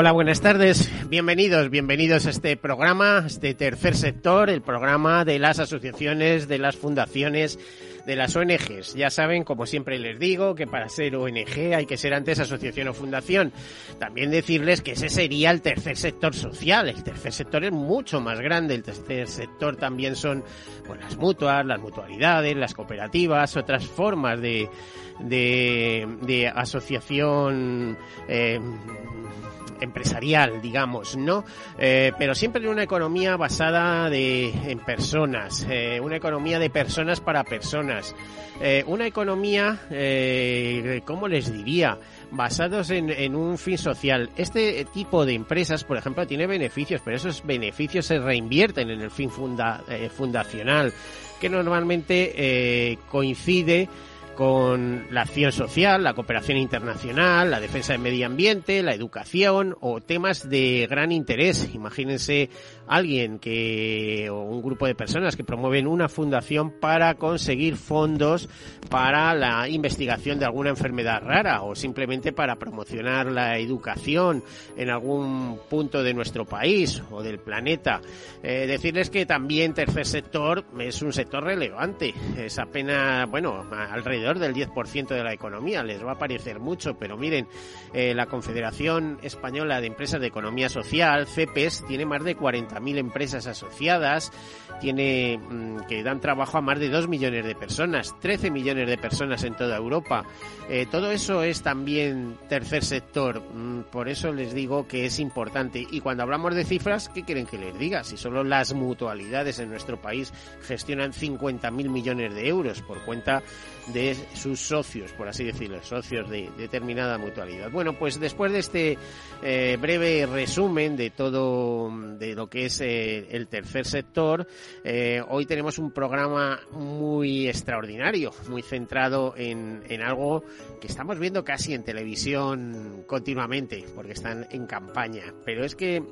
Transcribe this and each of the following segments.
Hola, buenas tardes. Bienvenidos, bienvenidos a este programa, este tercer sector, el programa de las asociaciones, de las fundaciones, de las ONGs. Ya saben, como siempre les digo, que para ser ONG hay que ser antes asociación o fundación. También decirles que ese sería el tercer sector social. El tercer sector es mucho más grande. El tercer sector también son pues, las mutuas, las mutualidades, las cooperativas, otras formas de, de, de asociación. Eh, empresarial, digamos, ¿no? Eh, pero siempre en una economía basada de, en personas, eh, una economía de personas para personas, eh, una economía, eh, ¿cómo les diría? basados en, en, un fin social. Este tipo de empresas, por ejemplo, tiene beneficios, pero esos beneficios se reinvierten en el fin funda, eh, fundacional, que normalmente eh, coincide con la acción social, la cooperación internacional, la defensa del medio ambiente, la educación o temas de gran interés. Imagínense alguien que o un grupo de personas que promueven una fundación para conseguir fondos para la investigación de alguna enfermedad rara o simplemente para promocionar la educación en algún punto de nuestro país o del planeta. Eh, decirles que también tercer sector es un sector relevante, es apenas, bueno, alrededor del 10% de la economía, les va a parecer mucho, pero miren, eh, la Confederación Española de Empresas de Economía Social, CEPES, tiene más de 40.000 empresas asociadas, tiene mmm, que dan trabajo a más de 2 millones de personas, 13 millones de personas en toda Europa. Eh, todo eso es también tercer sector, mm, por eso les digo que es importante. Y cuando hablamos de cifras, ¿qué quieren que les diga? Si solo las mutualidades en nuestro país gestionan 50.000 millones de euros por cuenta de sus socios, por así decirlo, socios de determinada mutualidad. Bueno, pues después de este eh, breve resumen de todo, de lo que es eh, el tercer sector, eh, hoy tenemos un programa muy extraordinario, muy centrado en, algo que estamos viendo casi en televisión continuamente, porque están en campaña. Pero es que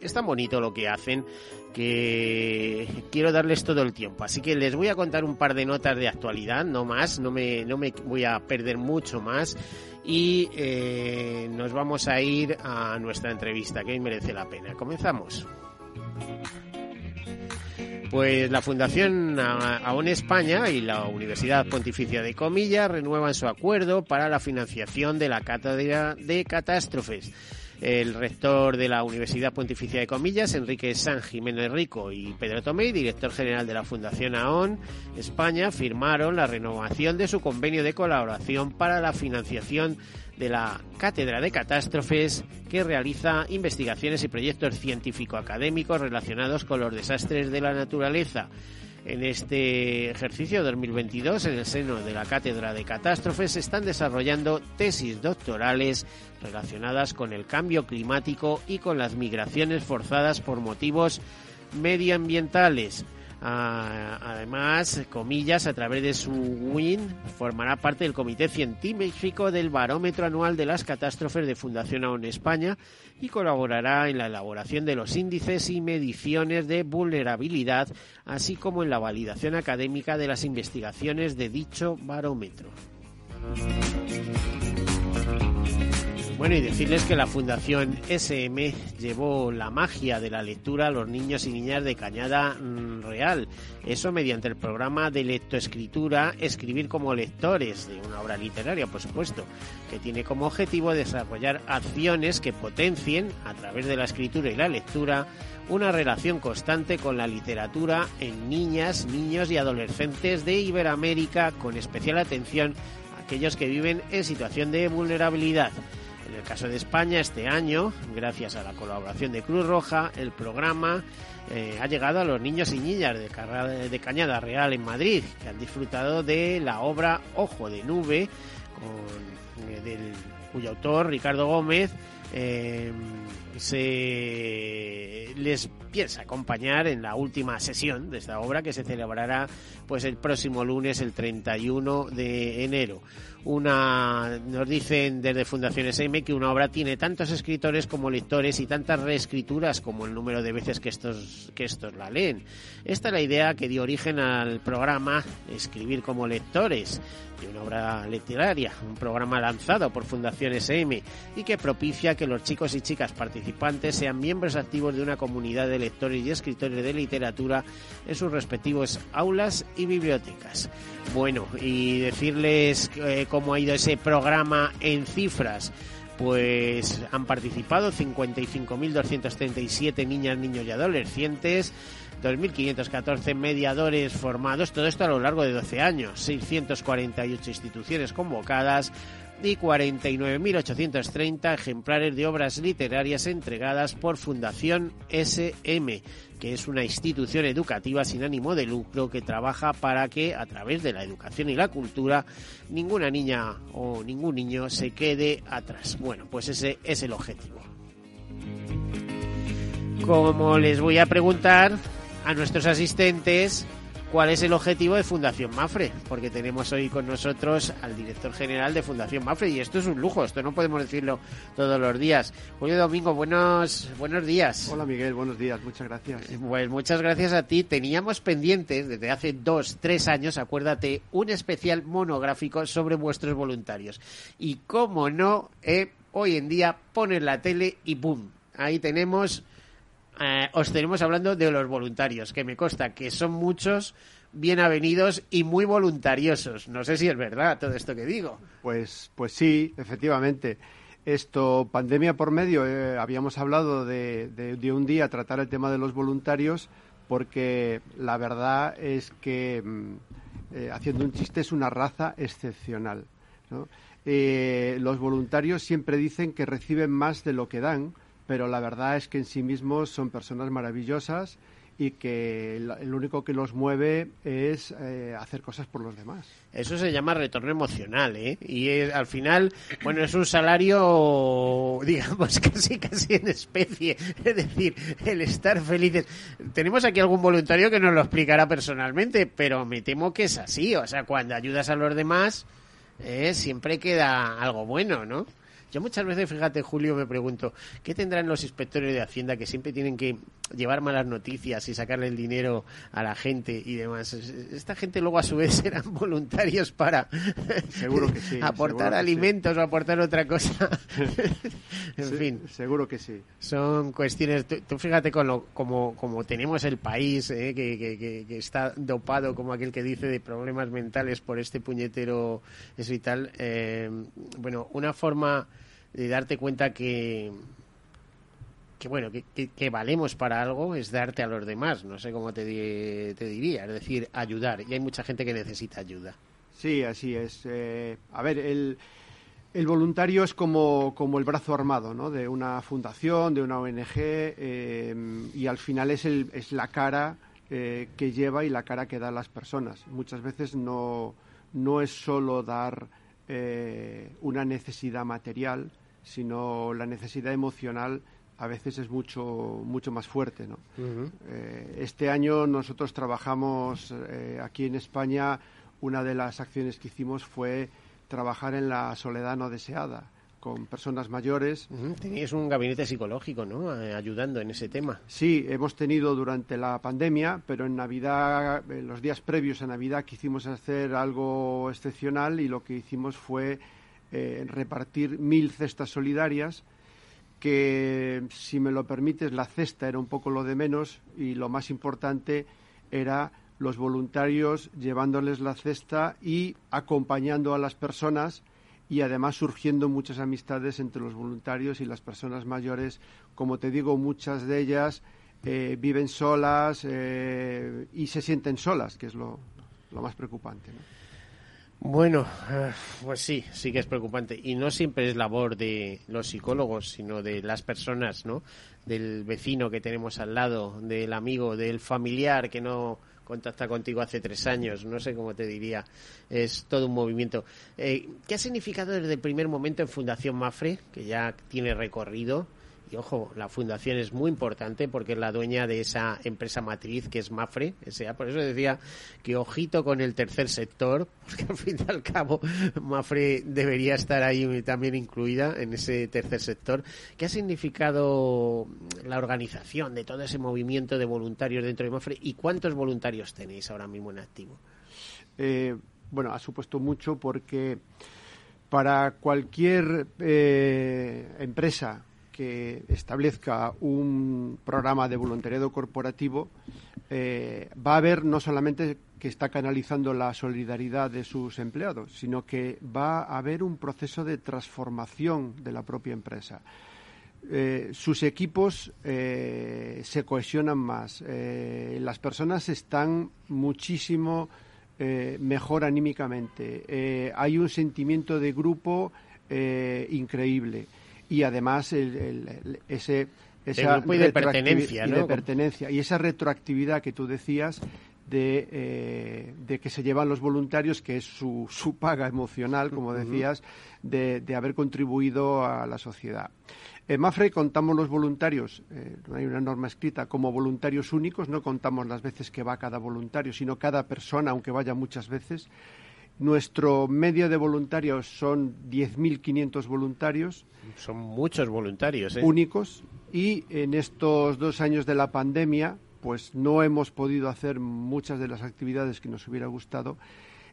es tan bonito lo que hacen que quiero darles todo el tiempo. Así que les voy a contar un par de notas de actualidad, no más, no me, no me voy a perder mucho más. Y eh, nos vamos a ir a nuestra entrevista, que hoy merece la pena. Comenzamos. Pues la Fundación AON España y la Universidad Pontificia de Comillas renuevan su acuerdo para la financiación de la cátedra de catástrofes. El rector de la Universidad Pontificia de Comillas, Enrique San Jiménez Rico y Pedro Tomé, director general de la Fundación AON España, firmaron la renovación de su convenio de colaboración para la financiación la Cátedra de Catástrofes que realiza investigaciones y proyectos científico-académicos relacionados con los desastres de la naturaleza en este ejercicio 2022 en el seno de la Cátedra de Catástrofes se están desarrollando tesis doctorales relacionadas con el cambio climático y con las migraciones forzadas por motivos medioambientales. Además, comillas, a través de su WIN, formará parte del Comité Científico del Barómetro Anual de las Catástrofes de Fundación AON España y colaborará en la elaboración de los índices y mediciones de vulnerabilidad, así como en la validación académica de las investigaciones de dicho barómetro. Bueno, y decirles que la Fundación SM llevó la magia de la lectura a los niños y niñas de Cañada mmm, Real. Eso mediante el programa de lectoescritura Escribir como lectores de una obra literaria, por supuesto, que tiene como objetivo desarrollar acciones que potencien, a través de la escritura y la lectura, una relación constante con la literatura en niñas, niños y adolescentes de Iberoamérica, con especial atención a aquellos que viven en situación de vulnerabilidad. En el caso de España, este año, gracias a la colaboración de Cruz Roja, el programa eh, ha llegado a los niños y niñas de, de Cañada Real en Madrid, que han disfrutado de la obra Ojo de Nube, eh, cuyo autor, Ricardo Gómez, eh, se les piensa acompañar en la última sesión de esta obra que se celebrará pues el próximo lunes el 31 de enero una nos dicen desde Fundación SM que una obra tiene tantos escritores como lectores y tantas reescrituras como el número de veces que estos que estos la leen. Esta es la idea que dio origen al programa Escribir como lectores de una obra literaria, un programa lanzado por Fundación SM y que propicia que los chicos y chicas participantes sean miembros activos de una comunidad de lectores y escritores de literatura en sus respectivos aulas bibliotecas. Bueno, y decirles eh, cómo ha ido ese programa en cifras. Pues han participado 55.237 niñas, niños y adolescentes, 2.514 mediadores formados, todo esto a lo largo de 12 años, 648 instituciones convocadas, y 49.830 ejemplares de obras literarias entregadas por Fundación SM, que es una institución educativa sin ánimo de lucro que trabaja para que, a través de la educación y la cultura, ninguna niña o ningún niño se quede atrás. Bueno, pues ese es el objetivo. Como les voy a preguntar a nuestros asistentes, cuál es el objetivo de Fundación Mafre, porque tenemos hoy con nosotros al director general de Fundación Mafre y esto es un lujo, esto no podemos decirlo todos los días. Julio Domingo, buenos buenos días. Hola Miguel, buenos días, muchas gracias. Pues muchas gracias a ti. Teníamos pendientes desde hace dos, tres años, acuérdate, un especial monográfico sobre vuestros voluntarios. Y cómo no, eh, hoy en día pones la tele y ¡pum! Ahí tenemos eh, os tenemos hablando de los voluntarios, que me consta que son muchos, bien avenidos y muy voluntariosos. No sé si es verdad todo esto que digo. Pues, pues sí, efectivamente. Esto, pandemia por medio, eh, habíamos hablado de, de, un día tratar el tema de los voluntarios, porque la verdad es que, mm, eh, haciendo un chiste, es una raza excepcional. los voluntarios siempre dicen que reciben más de lo que dan, pero la verdad es que en sí mismos son personas maravillosas y que el único que los mueve es eh, hacer cosas por los demás. Eso se llama retorno emocional, ¿eh? Y al final, bueno, es un salario, digamos, casi casi en especie. Es decir, el estar felices. Tenemos aquí algún voluntario que nos lo explicará personalmente, pero me temo que es así. O sea, cuando ayudas a los demás, eh, siempre queda algo bueno, ¿no? Yo muchas veces, fíjate, Julio, me pregunto, ¿qué tendrán los inspectores de Hacienda que siempre tienen que llevar malas noticias y sacarle el dinero a la gente y demás? Esta gente luego a su vez serán voluntarios para seguro que sí, aportar alimentos o aportar otra cosa. en fin. Seguro que sí. Son cuestiones, tú, fíjate con lo, como, como tenemos el país, eh, que, que, que, está dopado como aquel que dice de problemas mentales por este puñetero eso y tal. Eh, bueno, una forma de darte cuenta que que bueno, que, que, valemos para algo es darte a los demás, no sé cómo te, te diría, es decir, ayudar, y hay mucha gente que necesita ayuda. Sí, así es. Eh, a ver, el, el voluntario es como, como, el brazo armado ¿no? de una fundación, de una ONG, eh, y al final es, el, es la cara eh, que lleva y la cara que da las personas. Muchas veces no, no es solo dar una necesidad material, sino la necesidad emocional a veces es mucho mucho más fuerte ¿no? Eh, este año nosotros trabajamos eh, aquí en España una de las acciones que hicimos fue trabajar en la soledad no deseada con personas mayores. Teníais un gabinete psicológico, ¿no? Eh, ayudando en ese tema. Sí, hemos tenido durante la pandemia, pero en Navidad, en los días previos a Navidad, quisimos hacer algo excepcional y lo que hicimos fue eh, repartir mil cestas solidarias que, si me lo permites, la cesta era un poco lo de menos y lo más importante era los voluntarios llevándoles la cesta y acompañando a las personas y además surgiendo muchas amistades entre los voluntarios y las personas mayores. Como te digo, muchas de ellas eh, viven solas y se sienten solas, que es lo, más preocupante. Bueno, pues sí, sí que es preocupante. Y no siempre es labor de los psicólogos, sino de las personas, ¿no? Del vecino que tenemos al lado, del amigo, del familiar que no contacta contigo hace tres años, no sé cómo te diría, es todo un movimiento. Eh, ¿Qué ha significado desde el primer momento en Fundación Mafre, que ya tiene recorrido? Y ojo, la fundación es muy importante porque es la dueña de esa empresa matriz que es Mafre, por eso decía que ojito con el tercer sector, porque al fin y al cabo Mafre debería estar ahí también incluida en ese tercer sector. ¿Qué ha significado la organización de todo ese movimiento de voluntarios dentro de Mafre y cuántos voluntarios tenéis ahora mismo en activo? Eh, bueno, ha supuesto mucho porque para cualquier eh, empresa que establezca un programa de voluntariado corporativo, eh, va a ver no solamente que está canalizando la solidaridad de sus empleados, sino que va a haber un proceso de transformación de la propia empresa. Eh, sus equipos eh, se cohesionan más, las personas están muchísimo mejor anímicamente, hay un sentimiento de grupo increíble y además el, ese esa de pertenencia, de pertenencia y esa retroactividad que tú decías de, eh, de, que se llevan los voluntarios, que es su, su paga emocional, como decías, de, de, haber contribuido a la sociedad. En Mafre contamos los voluntarios, eh, no hay una norma escrita, como voluntarios únicos, no contamos las veces que va cada voluntario, sino cada persona, aunque vaya muchas veces. Nuestro medio de voluntarios son 10.500 voluntarios. Son muchos voluntarios. ¿eh? Únicos. Y en estos dos años de la pandemia, pues no hemos podido hacer muchas de las actividades que nos hubiera gustado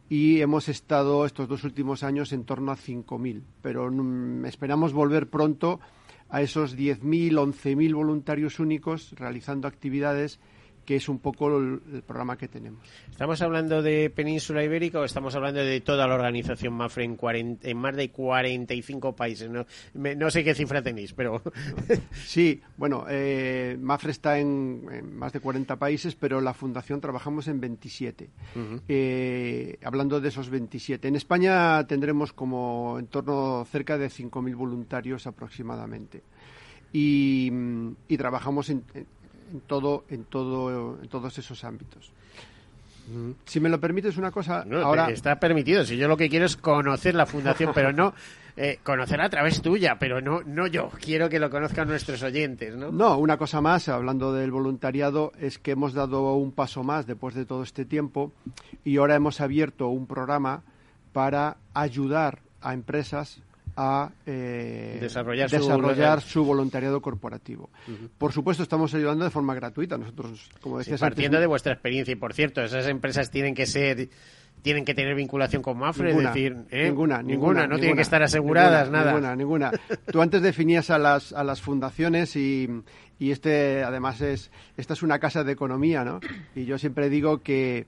y hemos estado estos dos últimos años en torno a 5.000. Pero mm, esperamos volver pronto a esos 10.000, 11.000 voluntarios únicos realizando actividades que es un poco el, programa que tenemos. ¿Estamos hablando de Península Ibérica o estamos hablando de toda la organización MAFRE en, en más de 45 países? No, no, sé qué cifra tenéis, pero... sí, bueno, eh, MAFRE está en, más de 40 países, pero la fundación trabajamos en 27. Eh, hablando de esos 27. En España tendremos como en torno cerca de 5.000 voluntarios aproximadamente. Y, y trabajamos en en todo, en todo, en todos esos ámbitos. Si me lo permites una cosa, ahora está permitido. Si yo lo que quiero es conocer la fundación, pero no eh, conocerla a través tuya, pero no, no yo. Quiero que lo conozcan nuestros oyentes, ¿no? No, una cosa más, hablando del voluntariado, es que hemos dado un paso más después de todo este tiempo y ahora hemos abierto un programa para ayudar a empresas a eh, desarrollar, su... voluntariado corporativo. Por supuesto, estamos ayudando de forma gratuita. Nosotros, como decías partiendo de vuestra experiencia y por cierto, esas empresas tienen que ser tienen que tener vinculación con Mafre, ninguna, es decir, ¿eh? ninguna, ninguna, no tienen que estar aseguradas, nada. Ninguna, ninguna. Tú antes definías a las, a las fundaciones y, y este, además, es esta es una casa de economía, ¿no? Y yo siempre digo que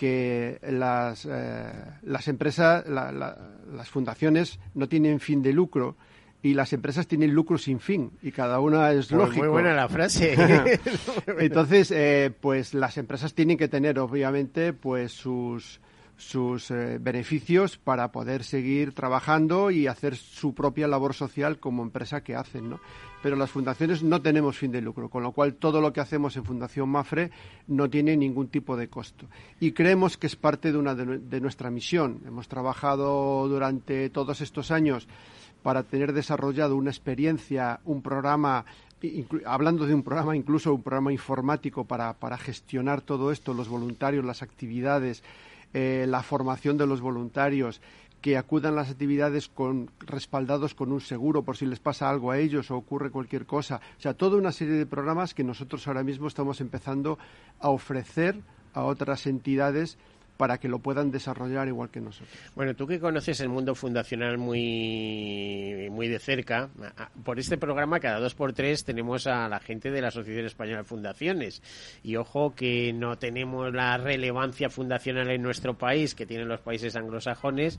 que las, eh, las empresas, las fundaciones no tienen fin de lucro y las empresas tienen lucro sin fin y cada una es pues lógico. Muy buena la frase. Entonces, eh, pues las empresas tienen que tener obviamente pues sus sus eh, beneficios para poder seguir trabajando y hacer su propia labor social como empresa que hacen, ¿no? Pero las fundaciones no tenemos fin de lucro, con lo cual todo lo que hacemos en Fundación Mafre no tiene ningún tipo de costo. Y creemos que es parte de una de, nuestra misión. Hemos trabajado durante todos estos años para tener desarrollado una experiencia, un programa hablando de un programa, incluso un programa informático para, gestionar todo esto, los voluntarios, las actividades, eh, la formación de los voluntarios, que acudan las actividades con, respaldados con un seguro por si les pasa algo a ellos o ocurre cualquier cosa. O sea, toda una serie de programas que nosotros ahora mismo estamos empezando a ofrecer a otras entidades para que lo puedan desarrollar igual que nosotros. Bueno, tú que conoces el mundo fundacional muy, muy de cerca, por este programa cada dos por tres tenemos a la gente de la Asociación Española de Fundaciones. Y ojo que no tenemos la relevancia fundacional en nuestro país que tienen los países anglosajones,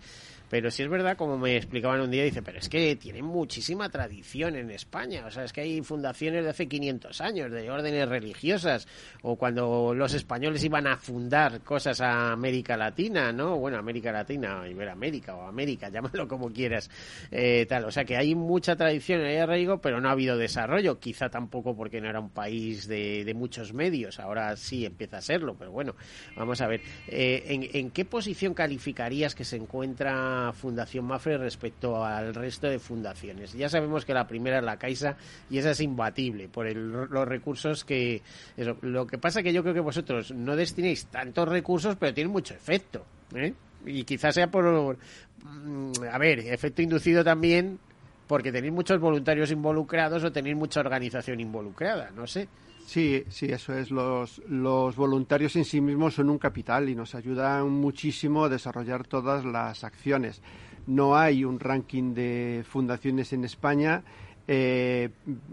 pero sí es verdad, como me explicaban un día, dice, pero es que tienen muchísima tradición en España. O sea, es que hay fundaciones de hace 500 años, de órdenes religiosas, o cuando los españoles iban a fundar cosas a América Latina, ¿no? Bueno, América Latina, Iberoamérica o América, llámalo como quieras, eh, tal. O sea, que hay mucha tradición, hay arraigo, pero no ha habido desarrollo. Quizá tampoco porque no era un país de, de muchos medios. Ahora sí empieza a serlo, pero bueno, vamos a ver. Eh, ¿en, ¿En qué posición calificarías que se encuentra Fundación Mafre respecto al resto de fundaciones. Ya sabemos que la primera es la Caixa y esa es imbatible por los recursos que... Lo que pasa que yo creo que vosotros no destinéis tantos recursos, pero tienen mucho efecto. ¿eh? Y quizás sea por... Mm, a ver, efecto inducido también porque tenéis muchos voluntarios involucrados o tenéis mucha organización involucrada, no sé. Sí, sí, eso es. Los, voluntarios en sí mismos son un capital y nos ayudan muchísimo a desarrollar todas las acciones. No hay un ranking de fundaciones en España eh,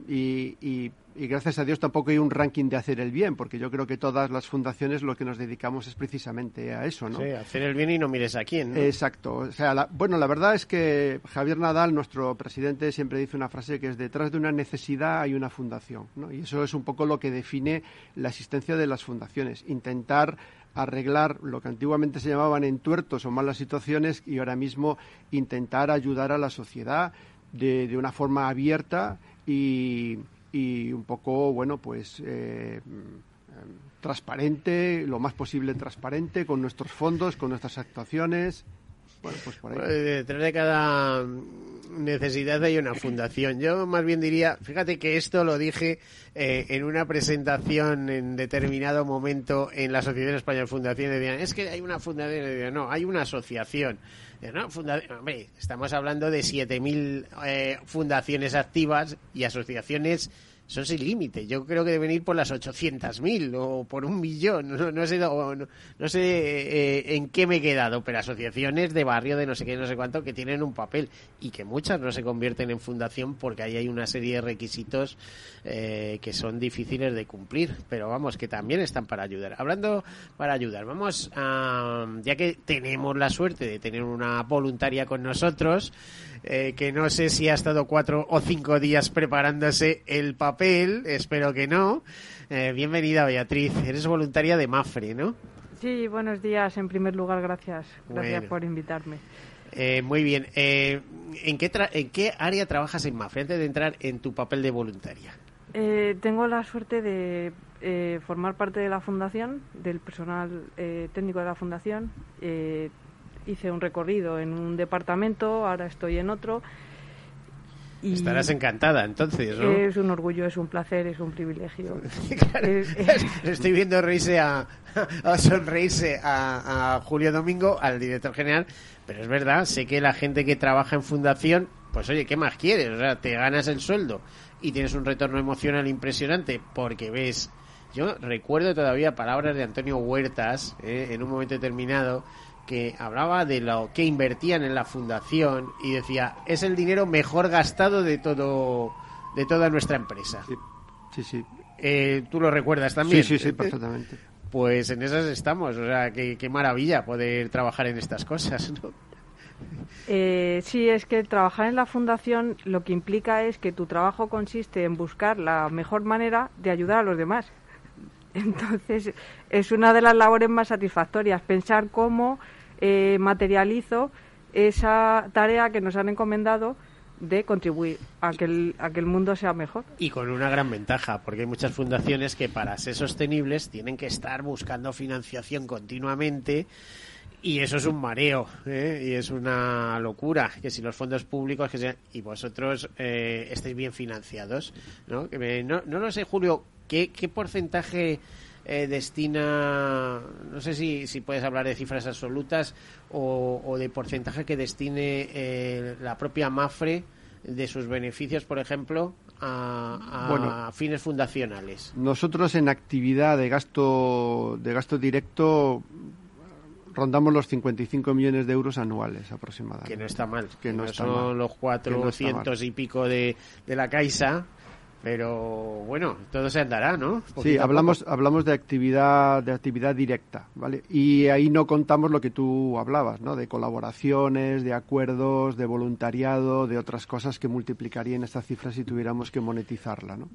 y y gracias a Dios tampoco hay un ranking de hacer el bien, porque yo creo que todas las fundaciones lo que nos dedicamos es precisamente a eso, ¿no? Sí, hacer el bien y no mires a quién, ¿no? Exacto. O sea, bueno, la verdad es que Javier Nadal, nuestro presidente, siempre dice una frase que es detrás de una necesidad hay una fundación, ¿no? Y eso es un poco lo que define la existencia de las fundaciones, intentar arreglar lo que antiguamente se llamaban entuertos o malas situaciones y ahora mismo intentar ayudar a la sociedad de, de una forma abierta y y un poco, bueno, pues eh, transparente, lo más posible transparente con nuestros fondos, con nuestras actuaciones. Bueno, pues por ahí. Detrás de cada necesidad hay una fundación. Yo más bien diría, fíjate que esto lo dije eh, en una presentación en determinado momento en la Asociación Española de Fundaciones. Decían, es que hay una fundación. no, hay una asociación. Hombre, estamos hablando de 7.000 eh, fundaciones activas y asociaciones son sin límite. Yo creo que deben ir por las 800.000 o por un millón. No, sé, no, sé eh, en qué me he quedado, pero asociaciones de barrio de no sé qué, no sé cuánto, que tienen un papel y que muchas no se convierten en fundación porque ahí hay una serie de requisitos eh, que son difíciles de cumplir, pero vamos, que también están para ayudar. Hablando para ayudar, vamos a, ya que tenemos la suerte de tener una voluntaria con nosotros, eh, que no sé si ha estado cuatro o cinco días preparándose el papel, espero que no. Eh, bienvenida, Beatriz. Eres voluntaria de Mafre, ¿no? Sí, buenos días. En primer lugar, gracias. Gracias por invitarme. Eh, muy bien. ¿en, qué ¿En qué área trabajas en Mafre antes de entrar en tu papel de voluntaria? tengo la suerte de formar parte de la fundación, del personal técnico de la fundación hice un recorrido en un departamento, ahora estoy en otro. Y Estarás encantada, entonces, ¿no? Es un orgullo, es un placer, es un privilegio. Estoy viendo reírse a, sonreírse a, Julio Domingo, al director general, pero es verdad, sé que la gente que trabaja en fundación, pues oye, ¿qué más quieres? O sea, te ganas el sueldo y tienes un retorno emocional impresionante porque ves... Yo recuerdo todavía palabras de Antonio Huertas eh, en un momento determinado que hablaba de lo que invertían en la fundación y decía, es el dinero mejor gastado de todo de toda nuestra empresa. Sí, sí. Eh, ¿Tú lo recuerdas también? Sí, sí, sí, perfectamente. Pues en esas estamos, o sea, qué, maravilla poder trabajar en estas cosas, ¿no? Eh, sí, es que trabajar en la fundación lo que implica es que tu trabajo consiste en buscar la mejor manera de ayudar a los demás. Entonces, es una de las labores más satisfactorias, pensar cómo eh, materializo esa tarea que nos han encomendado de contribuir a que, el, a que el mundo sea mejor. Y con una gran ventaja, porque hay muchas fundaciones que para ser sostenibles tienen que estar buscando financiación continuamente y eso es un mareo ¿eh? y es una locura que si los fondos públicos que y vosotros eh, estéis bien financiados ¿no? no no lo sé Julio qué, qué porcentaje eh, destina, no sé si, si puedes hablar de cifras absolutas o, de porcentaje que destine eh, la propia Mafre de sus beneficios, por ejemplo, a, fines fundacionales. Nosotros en actividad de gasto de gasto directo rondamos los 55 millones de euros anuales aproximadamente. Que no está mal. Que no, está son mal. los 400 y pico de, de la Caixa. Pero bueno, todo se andará, ¿no? Sí, hablamos, hablamos de actividad, de actividad directa, ¿vale? Y ahí no contamos lo que tú hablabas, ¿no? De colaboraciones, de acuerdos, de voluntariado, de otras cosas que multiplicarían esta cifra si tuviéramos que monetizarla, ¿no?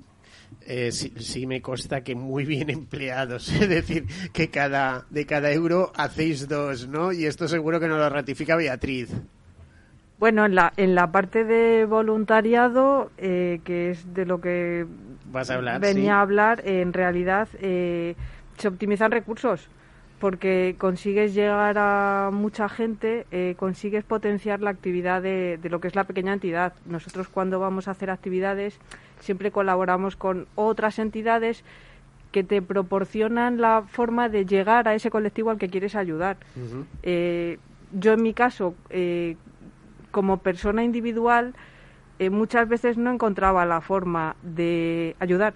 Eh, sí, sí me consta que muy bien empleados. Es decir, que cada de cada euro hacéis dos, ¿no? Y esto seguro que nos lo ratifica Beatriz. Bueno, en la, en la parte de voluntariado, eh, que es de lo que Vas a hablar, venía sí. a hablar, eh, en realidad eh, se optimizan recursos porque consigues llegar a mucha gente, eh, consigues potenciar la actividad de, de lo que es la pequeña entidad. Nosotros cuando vamos a hacer actividades siempre colaboramos con otras entidades que te proporcionan la forma de llegar a ese colectivo al que quieres ayudar. Eh, yo en mi caso, eh, como persona individual, eh, muchas veces no encontraba la forma de ayudar.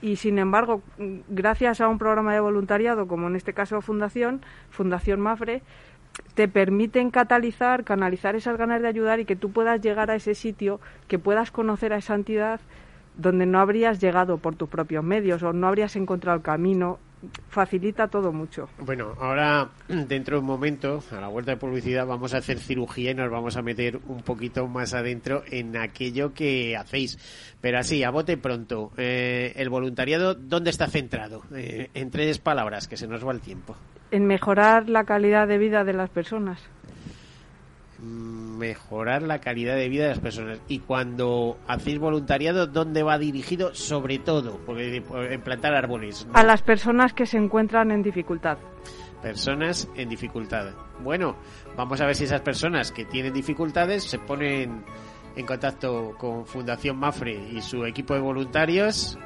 Y sin embargo, gracias a un programa de voluntariado, como en este caso Fundación, Fundación Mafre, te permiten catalizar, canalizar esas ganas de ayudar y que tú puedas llegar a ese sitio, que puedas conocer a esa entidad donde no habrías llegado por tus propios medios o no habrías encontrado el camino. Facilita todo mucho. Bueno, ahora dentro de un momento, a la vuelta de publicidad, vamos a hacer cirugía y nos vamos a meter un poquito más adentro en aquello que hacéis. Pero así, a bote pronto, eh, el voluntariado, ¿dónde está centrado? Eh, en tres palabras, que se nos va el tiempo. En mejorar la calidad de vida de las personas. Mejorar la calidad de vida de las personas. Y cuando hacéis voluntariado, ¿dónde va dirigido? Sobre todo, porque por- en plantar árboles. ¿no? A las personas que se encuentran en dificultad. personas en dificultad. Bueno, vamos a ver si esas personas que tienen dificultades se ponen en contacto con Fundación Mafre y su equipo de voluntarios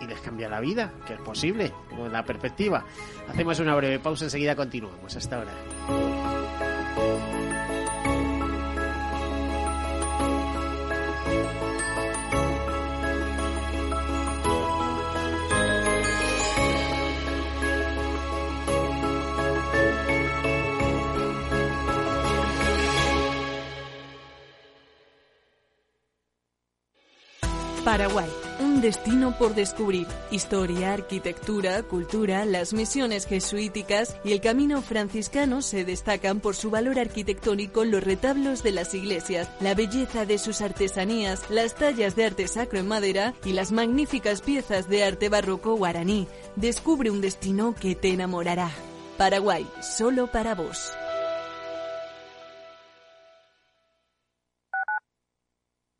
y les cambia la vida, que es posible, con la perspectiva. Hacemos una breve pausa, enseguida continuamos. Hasta ahora. Paraguay, un destino por descubrir. Historia, arquitectura, cultura, las misiones jesuíticas y el camino franciscano se destacan por su valor arquitectónico, los retablos de las iglesias, la belleza de sus artesanías, las tallas de arte sacro en madera y las magníficas piezas de arte barroco guaraní. Descubre un destino que te enamorará. Paraguay, solo para vos.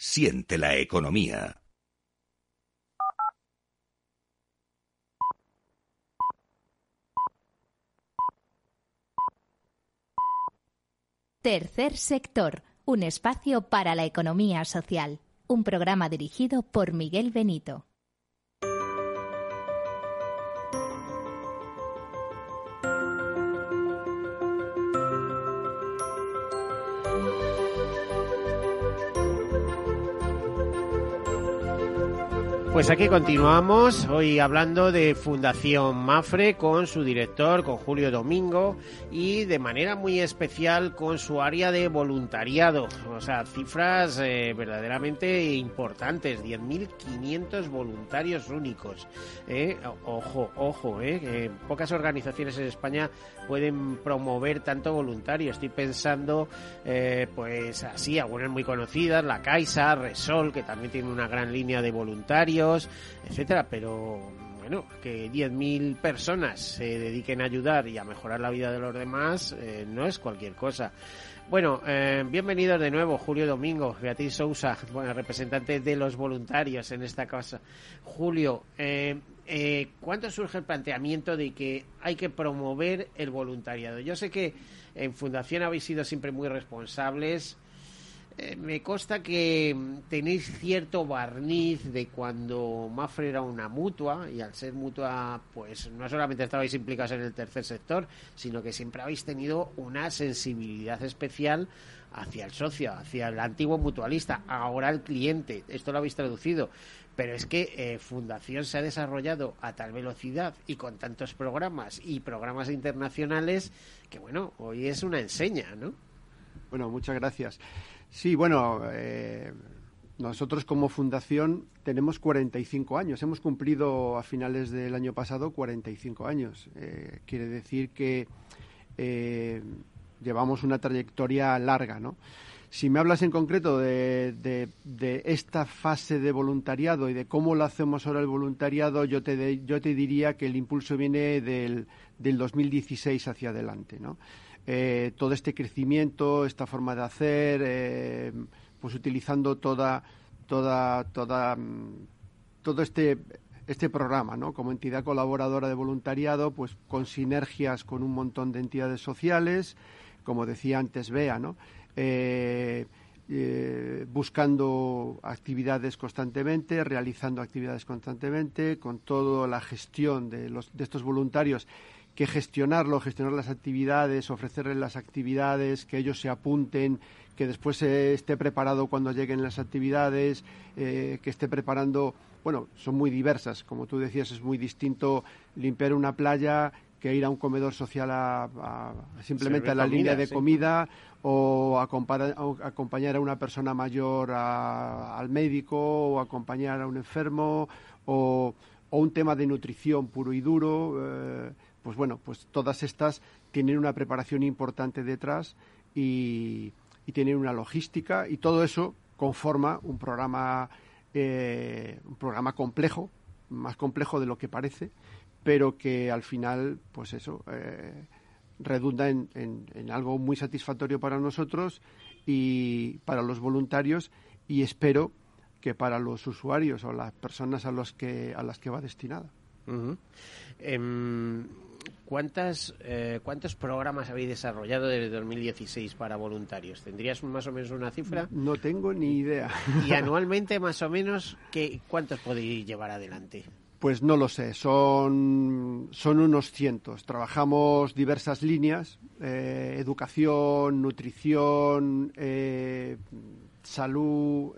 Siente la economía. Tercer sector, un espacio para la economía social. Un programa dirigido por Miguel Benito. Pues aquí continuamos, hoy hablando de Fundación Mafre con su director, con Julio Domingo, y de manera muy especial con su área de voluntariado. O sea, cifras eh, verdaderamente importantes, 10.500 voluntarios únicos. ¿eh? Ojo, ojo, ¿eh? pocas organizaciones en España pueden promover tanto voluntario. Estoy pensando, eh, pues así, algunas muy conocidas, la Caixa, Resol, que también tiene una gran línea de voluntarios etcétera, pero bueno, que 10.000 personas se dediquen a ayudar y a mejorar la vida de los demás eh, no es cualquier cosa. Bueno, eh, bienvenidos de nuevo, Julio Domingo, Beatriz Sousa, bueno, representante de los voluntarios en esta casa. Julio, eh, eh, ¿cuándo surge el planteamiento de que hay que promover el voluntariado? Yo sé que en Fundación habéis sido siempre muy responsables eh, me consta que tenéis cierto barniz de cuando Mafre era una mutua y al ser mutua, pues no solamente estabais implicados en el tercer sector, sino que siempre habéis tenido una sensibilidad especial hacia el socio, hacia el antiguo mutualista, ahora el cliente. Esto lo habéis traducido. Pero es que eh, Fundación se ha desarrollado a tal velocidad y con tantos programas y programas internacionales que, bueno, hoy es una enseña, ¿no? Bueno, muchas gracias. Sí, bueno, eh, nosotros como fundación tenemos 45 años. Hemos cumplido a finales del año pasado 45 años. Eh, quiere decir que eh, llevamos una trayectoria larga, ¿no? Si me hablas en concreto de, de, esta fase de voluntariado y de cómo lo hacemos ahora el voluntariado, yo te, yo te diría que el impulso viene del, del 2016 hacia adelante, ¿no? Eh, todo este crecimiento, esta forma de hacer, eh, pues utilizando toda, toda, toda, mm, todo este, este programa, ¿no? Como entidad colaboradora de voluntariado, pues con sinergias con un montón de entidades sociales, como decía antes Bea. Eh, buscando actividades constantemente, realizando actividades constantemente, con toda la gestión de estos voluntarios que gestionarlo, gestionar las actividades, ofrecerles las actividades, que ellos se apunten, que después esté preparado cuando lleguen las actividades, eh, que esté preparando, bueno, son muy diversas, como tú decías, es muy distinto limpiar una playa que ir a un comedor social a, simplemente a la línea de comida o acompañar a una persona mayor al médico o acompañar a un enfermo o, un tema de nutrición puro y duro. Eh, pues bueno, pues todas estas tienen una preparación importante detrás y, tienen una logística y todo eso conforma un programa, eh, un programa complejo, más complejo de lo que parece, pero que al final, pues eso, eh, redunda en, algo muy satisfactorio para nosotros y para los voluntarios y espero que para los usuarios o las personas a los que a las que va destinada. ¿Cuántas, eh, ¿Cuántos programas habéis desarrollado desde 2016 para voluntarios? ¿Tendrías más o menos una cifra? No tengo ni idea. ¿Y anualmente más o menos qué, cuántos podéis llevar adelante? Pues no lo sé, son, son unos cientos. Trabajamos diversas líneas, eh, educación, nutrición, eh, salud,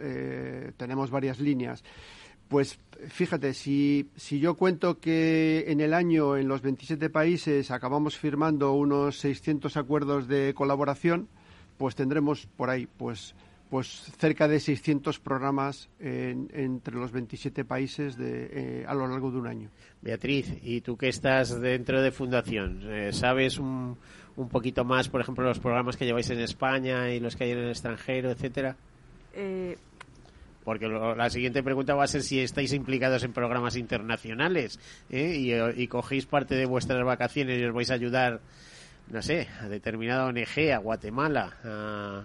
tenemos varias líneas. Pues fíjate, si, si yo cuento que en el año en los 27 países acabamos firmando unos 600 acuerdos de colaboración, pues tendremos por ahí pues pues cerca de 600 programas entre los 27 países de, eh, a lo largo de un año. Beatriz, ¿y tú que estás dentro de Fundación? Eh, ¿Sabes un, un poquito más, por ejemplo, los programas que lleváis en España y los que hay en el extranjero, etcétera? Eh, porque la siguiente pregunta va a ser si estáis implicados en programas internacionales ¿eh? y, cogéis parte de vuestras vacaciones y os vais a ayudar, no sé, a determinada ONG, a Guatemala, a,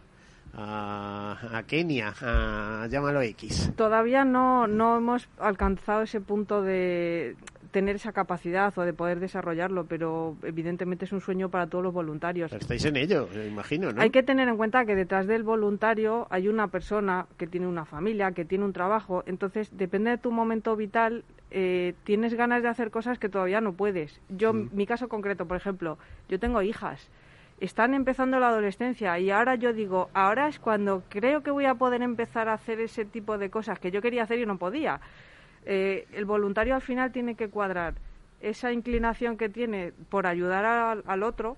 a, Kenia, a, llámalo X. Todavía no, no hemos alcanzado ese punto de tener esa capacidad o de poder desarrollarlo, pero evidentemente es un sueño para todos los voluntarios. estáis en ello, me imagino, ¿no? Hay que tener en cuenta que detrás del voluntario hay una persona que tiene una familia, que tiene un trabajo, entonces depende de tu momento vital, eh, tienes ganas de hacer cosas que todavía no puedes. Yo, mm. mi caso concreto, por ejemplo, yo tengo hijas están empezando la adolescencia y ahora yo digo, ahora es cuando creo que voy a poder empezar a hacer ese tipo de cosas que yo quería hacer y no podía. Eh, el voluntario al final tiene que cuadrar esa inclinación que tiene por ayudar al otro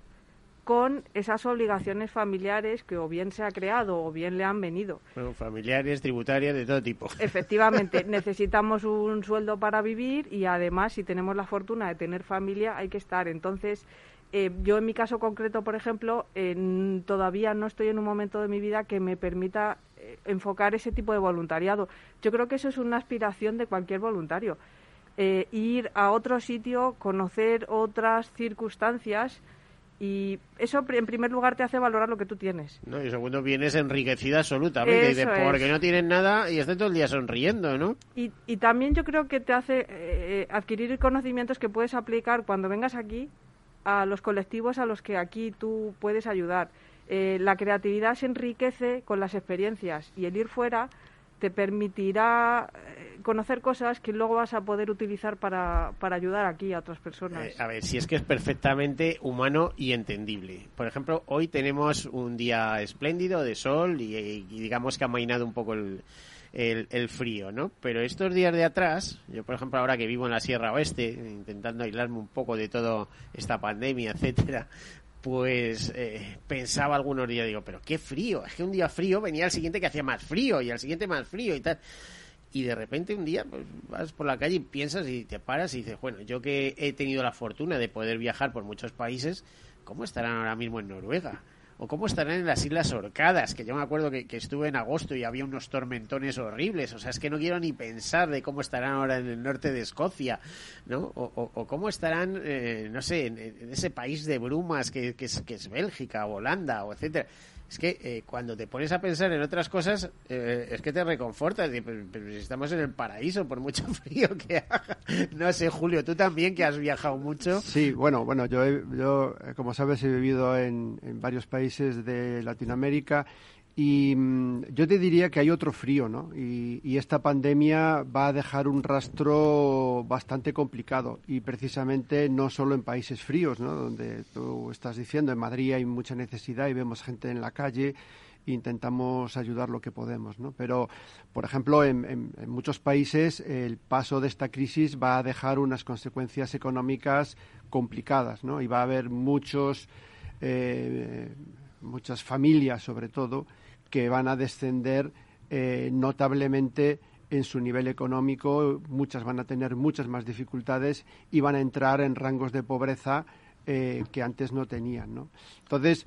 con esas obligaciones familiares que o bien se ha creado o bien le han venido. Bueno, familiares, tributarias, de todo tipo. Efectivamente, necesitamos un sueldo para vivir y además si tenemos la fortuna de tener familia hay que estar. Entonces, eh, yo en mi caso concreto, por ejemplo, todavía no estoy en un momento de mi vida que me permita eh, enfocar ese tipo de voluntariado. Yo creo que eso es una aspiración de cualquier voluntario. Eh, ir a otro sitio, conocer otras circunstancias y eso en primer lugar te hace valorar lo que tú tienes. No, y segundo vienes enriquecida absolutamente, porque no tienes nada y estás todo el día sonriendo, ¿no? Y, y también yo creo que te hace adquirir conocimientos que puedes aplicar cuando vengas aquí a los colectivos a los que aquí tú puedes ayudar. Eh, la creatividad se enriquece con las experiencias y el ir fuera te permitirá eh, conocer cosas que luego vas a poder utilizar para, para ayudar aquí a otras personas. Eh, a ver, si es que es perfectamente humano y entendible. Por ejemplo, hoy tenemos un día espléndido de sol y, digamos que ha mainado un poco el, el, frío, ¿no? Pero estos días de atrás, yo por ejemplo ahora que vivo en la Sierra Oeste, intentando aislarme un poco de toda esta pandemia, etcétera, pues eh, pensaba algunos días, digo, pero qué frío, es que un día frío venía al siguiente que hacía más frío y al siguiente más frío y tal. Y de repente un día pues, vas por la calle y piensas y te paras y dices, bueno, yo que he tenido la fortuna de poder viajar por muchos países, ¿cómo estarán ahora mismo en Noruega? O cómo estarán en las Islas Orcadas, que yo me acuerdo que, estuve en agosto y había unos tormentones horribles, o sea, es que no quiero ni pensar de cómo estarán ahora en el norte de Escocia, ¿no? O, cómo estarán, eh, no sé, en, ese país de brumas que, que, es, que es Bélgica o Holanda o etcétera es que eh, cuando te pones a pensar en otras cosas, eh, es que te reconfortas. Estamos en el paraíso, por mucho frío que haga. No sé, Julio, tú también que has viajado mucho. Sí, bueno, bueno, yo, yo eh, como sabes, he vivido en varios países de Latinoamérica y mm, yo te diría que hay otro frío, ¿no? Y, esta pandemia va a dejar un rastro bastante complicado. Y precisamente no solo en países fríos, ¿no? Donde tú estás diciendo, en Madrid hay mucha necesidad y vemos gente en la calle e intentamos ayudar lo que podemos, ¿no? Pero, por ejemplo, en, muchos países el paso de esta crisis va a dejar unas consecuencias económicas complicadas, ¿no? Y va a haber muchos, eh, muchas familias, sobre todo, que van a descender eh, notablemente en su nivel económico, muchas van a tener muchas más dificultades y van a entrar en rangos de pobreza eh, que antes no tenían. Entonces,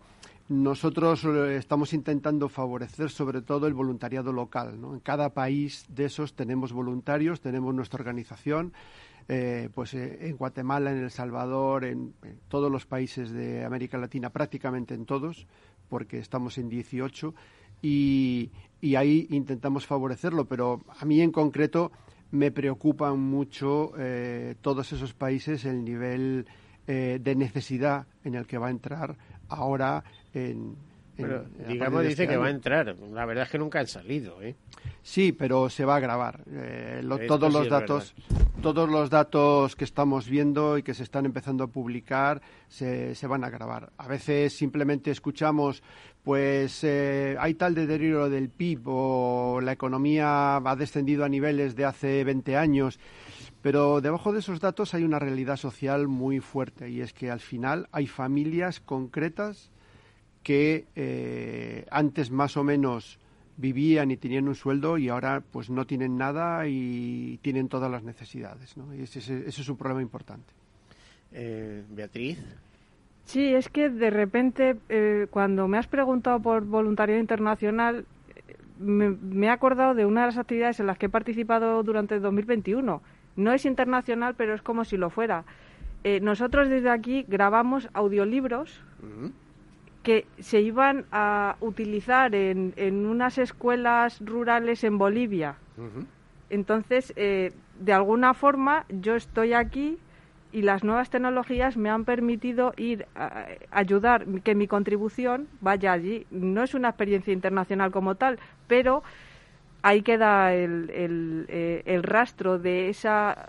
nosotros eh, estamos intentando favorecer sobre todo el voluntariado local. En cada país de esos tenemos voluntarios, tenemos nuestra organización. pues en Guatemala, en El Salvador, en, todos los países de América Latina, prácticamente en todos, porque estamos en 18 y, ahí intentamos favorecerlo, pero a mí en concreto me preocupan mucho eh, todos esos países el nivel eh, de necesidad en el que va a entrar ahora en, digamos dice que va a entrar. La verdad es que nunca han salido, ¿eh? Sí, pero se va a agravar. todos los datos, todos los datos que estamos viendo y que se están empezando a publicar se, se van a agravar. A veces simplemente escuchamos pues eh, hay tal deterioro del PIB o la economía ha descendido a niveles de hace 20 años, pero debajo de esos datos hay una realidad social muy fuerte y es que al final hay familias concretas que eh, antes más o menos vivían y tenían un sueldo y ahora pues no tienen nada y tienen todas las necesidades, ¿no? Y ese, ese es un problema importante. Eh, Beatriz. Sí, es que de repente, eh, cuando me has preguntado por voluntariado internacional, me, he acordado de una de las actividades en las que he participado durante el 2021. No es internacional, pero es como si lo fuera. Eh, nosotros desde aquí grabamos audiolibros que se iban a utilizar en, en unas escuelas rurales en Bolivia. Entonces, eh, de alguna forma, yo estoy aquí y las nuevas tecnologías me han permitido ir a, ayudar que mi contribución vaya allí. No es una experiencia internacional como tal, pero ahí queda el, el, eh, el rastro de esa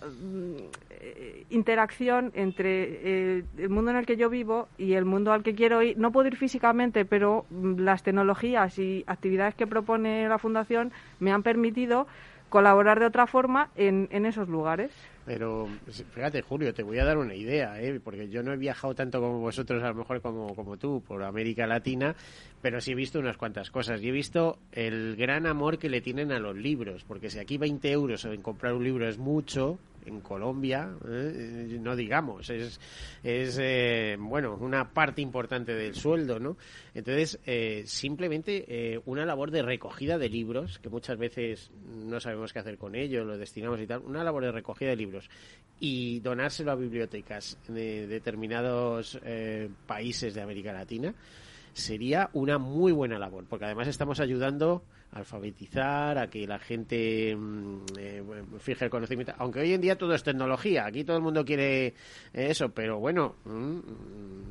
interacción entre eh, el mundo en el que yo vivo y el mundo al que quiero ir. No puedo ir físicamente, pero mm, las tecnologías y actividades que propone la Fundación me han permitido colaborar de otra forma en, en esos lugares. Pero fíjate, Julio, te voy a dar una idea, ¿eh? porque yo no he viajado tanto como vosotros, a lo mejor como, como tú, por América Latina, pero sí he visto unas cuantas cosas. Y he visto el gran amor que le tienen a los libros, porque si aquí 20 euros en comprar un libro es mucho, en Colombia, ¿eh? no digamos, es, es eh, bueno, una parte importante del sueldo, ¿no? Entonces, eh, simplemente eh, una labor de recogida de libros, que muchas veces no sabemos qué hacer con ellos, lo destinamos y tal, una labor de recogida de libros y donárselo a bibliotecas de determinados eh, países de América Latina sería una muy buena labor, porque además estamos ayudando alfabetizar, a que la gente mm, eh, fije el conocimiento. Aunque hoy en día todo es tecnología, aquí todo el mundo quiere eso, pero bueno, mm,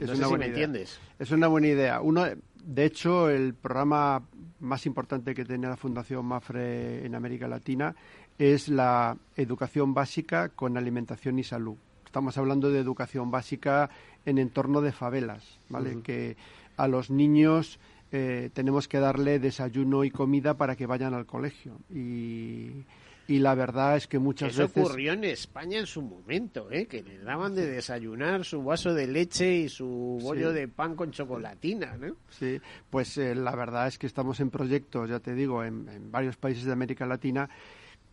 Es no una sé si me idea. entiendes. Es una buena idea. Uno, de hecho, el programa más importante que tiene la Fundación Mafre en América Latina es la educación básica con alimentación y salud. Estamos hablando de educación básica en entorno de favelas, ¿vale? Que a los niños eh, tenemos que darle desayuno y comida para que vayan al colegio. Y, y la verdad es que muchas Eso veces... ocurrió en España en su momento, ¿eh? que le daban de desayunar su vaso de leche y su bollo Sí. de pan con chocolatina, ¿no? Sí, pues eh, la verdad es que estamos en proyectos, ya te digo, en, en varios países de América Latina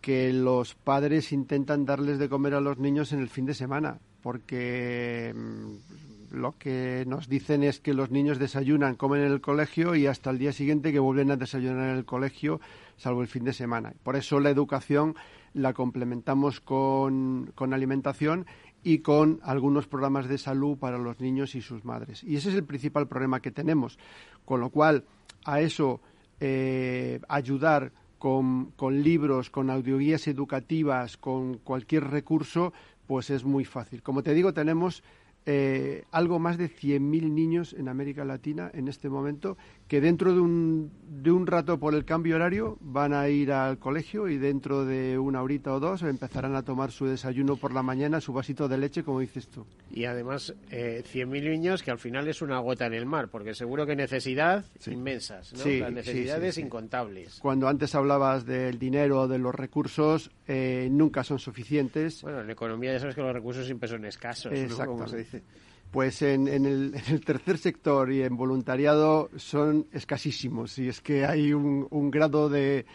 que los padres intentan darles de comer a los niños en el fin de semana, porque mm, lo que nos dicen es que los niños desayunan, comen en el colegio y hasta el día siguiente que vuelven a desayunar en el colegio, salvo el fin de semana. Por eso la educación la complementamos con, con alimentación y con algunos programas de salud para los niños y sus madres. Y ese es el principal problema que tenemos. Con lo cual, a eso eh, ayudar con, con libros, con audioguías educativas, con cualquier recurso, pues es muy fácil. Como te digo, tenemos eh, algo más de 100.000 niños en América Latina en este momento que dentro de un, de un rato por el cambio horario van a ir al colegio y dentro de una horita o dos empezarán a tomar su desayuno por la mañana, su vasito de leche, como dices tú. Y además, eh, 100.000 niños que al final es una gota en el mar, porque seguro que necesidad inmensas, ¿no? Sí, Las sí, necesidades sí, incontables. Cuando antes hablabas del dinero o de los recursos, eh, nunca son suficientes. Bueno, en economía ya sabes que los recursos siempre son escasos, ¿no? Como se dice. Pues en, en el, en el tercer sector y en voluntariado son escasísimos y es que hay un, un grado de,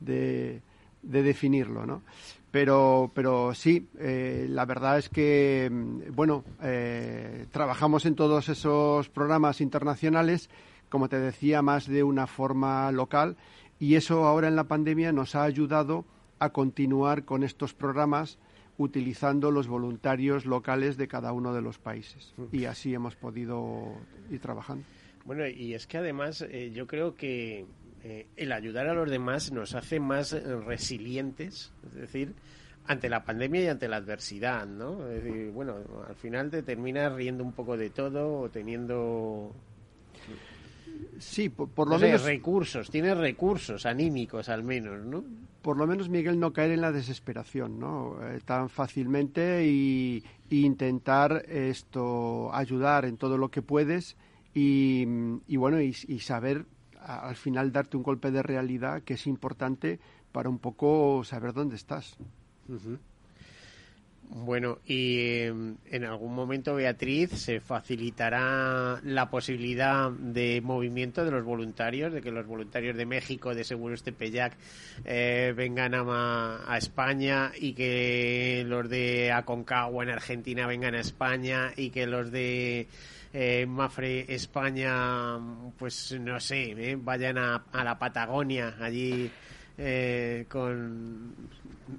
de, de definirlo, ¿no? Pero, pero sí, eh, la verdad es que, mm, bueno, eh, trabajamos en todos esos programas internacionales, como te decía, más de una forma local y eso ahora en la pandemia nos ha ayudado a continuar con estos programas utilizando los voluntarios locales de cada uno de los países. Y así hemos podido ir trabajando. Bueno, y es que además eh, yo creo que eh, el ayudar a los demás nos hace más eh, resilientes, es decir, ante la pandemia y ante la adversidad, ¿no? Es decir, bueno, al final te terminas riendo un poco de todo o teniendo Sí, por, por lo no sé, menos recursos, tienes recursos anímicos al menos, ¿no? por lo menos Miguel no caer en la desesperación, ¿no? Eh, tan fácilmente y, y intentar esto ayudar en todo lo que puedes y, y bueno y, y saber a- al final darte un golpe de realidad que es importante para un poco saber dónde estás. Bueno, y eh, en algún momento, Beatriz, se facilitará la posibilidad de movimiento de los voluntarios, de que los voluntarios de México, de Seguros Tepeyac, eh, vengan a, a España y que los de Aconcagua en Argentina vengan a España y que los de eh, Mafre España, pues no sé, eh, vayan a, a la Patagonia, allí eh, con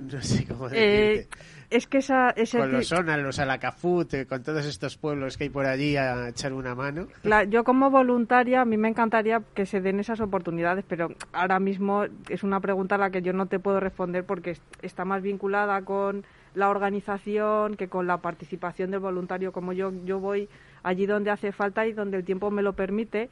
no sé cómo Eh, es que esa, ese con los Sonas, los Alacafut, eh, con todos estos pueblos que hay por allí a echar una mano. Claro, yo como voluntaria, a mí me encantaría que se den esas oportunidades, pero ahora mismo es una pregunta a la que yo no te puedo responder porque es- está más vinculada con la organización que con la participación del voluntario. Como yo, yo voy allí donde hace falta y donde el tiempo me lo permite.